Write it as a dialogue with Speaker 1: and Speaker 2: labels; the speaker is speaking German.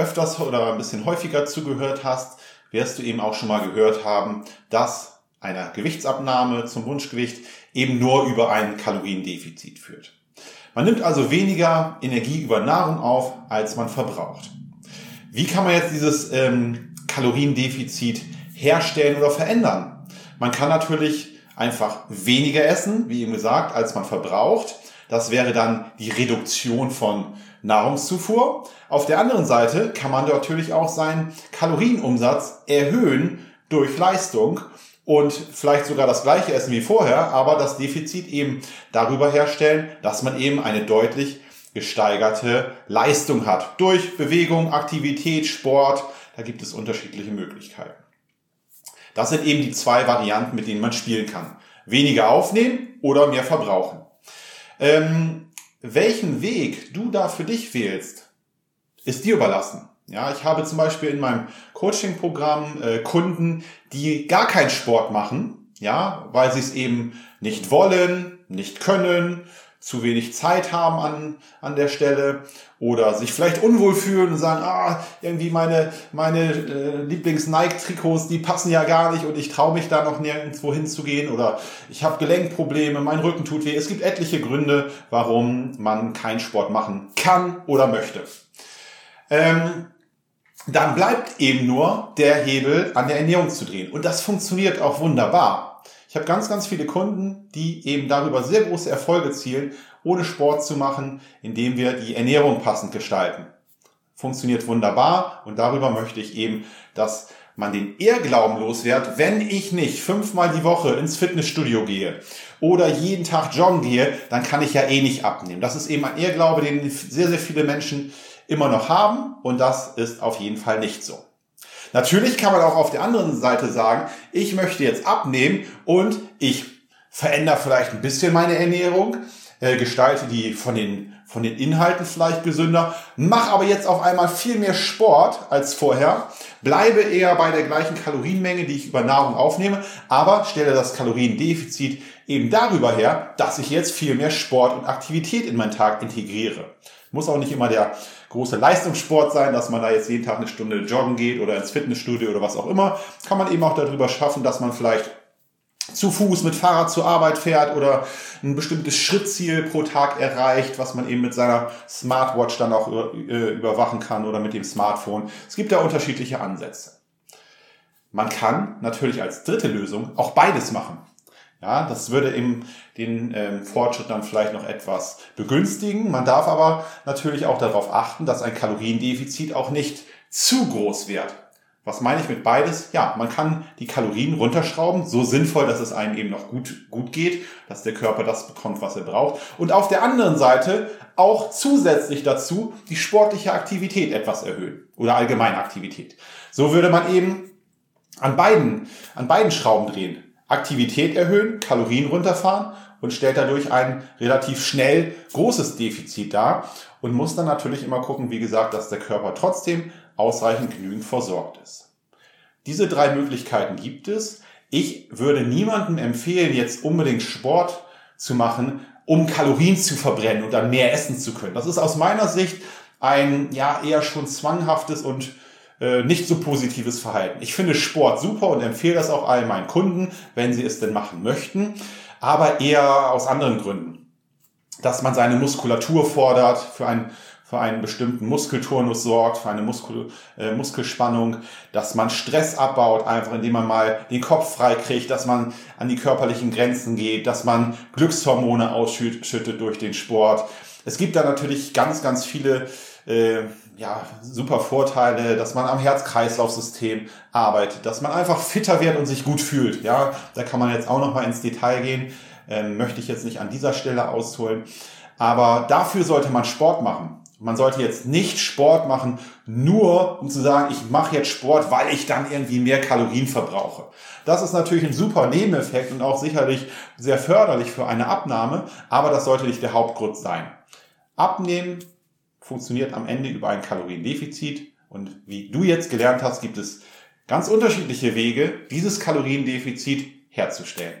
Speaker 1: öfters oder ein bisschen häufiger zugehört hast, wirst du eben auch schon mal gehört haben, dass eine Gewichtsabnahme zum Wunschgewicht eben nur über ein Kaloriendefizit führt. Man nimmt also weniger Energie über Nahrung auf, als man verbraucht. Wie kann man jetzt dieses ähm, Kaloriendefizit herstellen oder verändern? Man kann natürlich einfach weniger essen, wie eben gesagt, als man verbraucht. Das wäre dann die Reduktion von Nahrungszufuhr. Auf der anderen Seite kann man natürlich auch seinen Kalorienumsatz erhöhen durch Leistung und vielleicht sogar das gleiche essen wie vorher, aber das Defizit eben darüber herstellen, dass man eben eine deutlich gesteigerte Leistung hat. Durch Bewegung, Aktivität, Sport, da gibt es unterschiedliche Möglichkeiten. Das sind eben die zwei Varianten, mit denen man spielen kann. Weniger aufnehmen oder mehr verbrauchen. Ähm, welchen Weg du da für dich wählst, ist dir überlassen. Ja, ich habe zum Beispiel in meinem Coaching-Programm äh, Kunden, die gar keinen Sport machen, ja, weil sie es eben nicht wollen, nicht können, zu wenig Zeit haben an, an der Stelle oder sich vielleicht unwohl fühlen und sagen, ah, irgendwie meine, meine äh, Lieblings-Nike-Trikots, die passen ja gar nicht und ich traue mich da noch nirgendwo hinzugehen oder ich habe Gelenkprobleme, mein Rücken tut weh. Es gibt etliche Gründe, warum man keinen Sport machen kann oder möchte. Ähm, dann bleibt eben nur der Hebel an der Ernährung zu drehen. Und das funktioniert auch wunderbar. Ich habe ganz, ganz viele Kunden, die eben darüber sehr große Erfolge zielen, ohne Sport zu machen, indem wir die Ernährung passend gestalten. Funktioniert wunderbar und darüber möchte ich eben, dass man den Ehrglauben loswert, wenn ich nicht fünfmal die Woche ins Fitnessstudio gehe oder jeden Tag joggen gehe, dann kann ich ja eh nicht abnehmen. Das ist eben ein Ehrglaube, den sehr, sehr viele Menschen immer noch haben und das ist auf jeden Fall nicht so. Natürlich kann man auch auf der anderen Seite sagen, ich möchte jetzt abnehmen und ich verändere vielleicht ein bisschen meine Ernährung, äh, gestalte die von den, von den Inhalten vielleicht gesünder, mache aber jetzt auf einmal viel mehr Sport als vorher, bleibe eher bei der gleichen Kalorienmenge, die ich über Nahrung aufnehme, aber stelle das Kaloriendefizit eben darüber her, dass ich jetzt viel mehr Sport und Aktivität in meinen Tag integriere. Muss auch nicht immer der große Leistungssport sein, dass man da jetzt jeden Tag eine Stunde joggen geht oder ins Fitnessstudio oder was auch immer. Kann man eben auch darüber schaffen, dass man vielleicht zu Fuß mit Fahrrad zur Arbeit fährt oder ein bestimmtes Schrittziel pro Tag erreicht, was man eben mit seiner Smartwatch dann auch äh, überwachen kann oder mit dem Smartphone. Es gibt da unterschiedliche Ansätze. Man kann natürlich als dritte Lösung auch beides machen. Ja, das würde eben den ähm, Fortschritt dann vielleicht noch etwas begünstigen. Man darf aber natürlich auch darauf achten, dass ein Kaloriendefizit auch nicht zu groß wird. Was meine ich mit beides? Ja, man kann die Kalorien runterschrauben, so sinnvoll, dass es einem eben noch gut, gut geht, dass der Körper das bekommt, was er braucht. Und auf der anderen Seite auch zusätzlich dazu die sportliche Aktivität etwas erhöhen oder allgemeine Aktivität. So würde man eben an beiden, an beiden Schrauben drehen. Aktivität erhöhen, Kalorien runterfahren und stellt dadurch ein relativ schnell großes Defizit dar und muss dann natürlich immer gucken, wie gesagt, dass der Körper trotzdem ausreichend genügend versorgt ist. Diese drei Möglichkeiten gibt es. Ich würde niemandem empfehlen, jetzt unbedingt Sport zu machen, um Kalorien zu verbrennen und dann mehr essen zu können. Das ist aus meiner Sicht ein ja eher schon zwanghaftes und äh, nicht so positives Verhalten. Ich finde Sport super und empfehle das auch all meinen Kunden, wenn sie es denn machen möchten, aber eher aus anderen Gründen. Dass man seine Muskulatur fordert, für einen, für einen bestimmten Muskelturnus sorgt, für eine Muskel, äh, Muskelspannung, dass man Stress abbaut, einfach indem man mal den Kopf frei kriegt, dass man an die körperlichen Grenzen geht, dass man Glückshormone ausschüttet durch den Sport. Es gibt da natürlich ganz, ganz viele äh, ja, super Vorteile, dass man am Herz-Kreislauf-System arbeitet, dass man einfach fitter wird und sich gut fühlt. Ja, da kann man jetzt auch noch mal ins Detail gehen, ähm, möchte ich jetzt nicht an dieser Stelle ausholen. Aber dafür sollte man Sport machen. Man sollte jetzt nicht Sport machen, nur um zu sagen, ich mache jetzt Sport, weil ich dann irgendwie mehr Kalorien verbrauche. Das ist natürlich ein super Nebeneffekt und auch sicherlich sehr förderlich für eine Abnahme, aber das sollte nicht der Hauptgrund sein. Abnehmen funktioniert am Ende über ein Kaloriendefizit und wie du jetzt gelernt hast, gibt es ganz unterschiedliche Wege, dieses Kaloriendefizit herzustellen.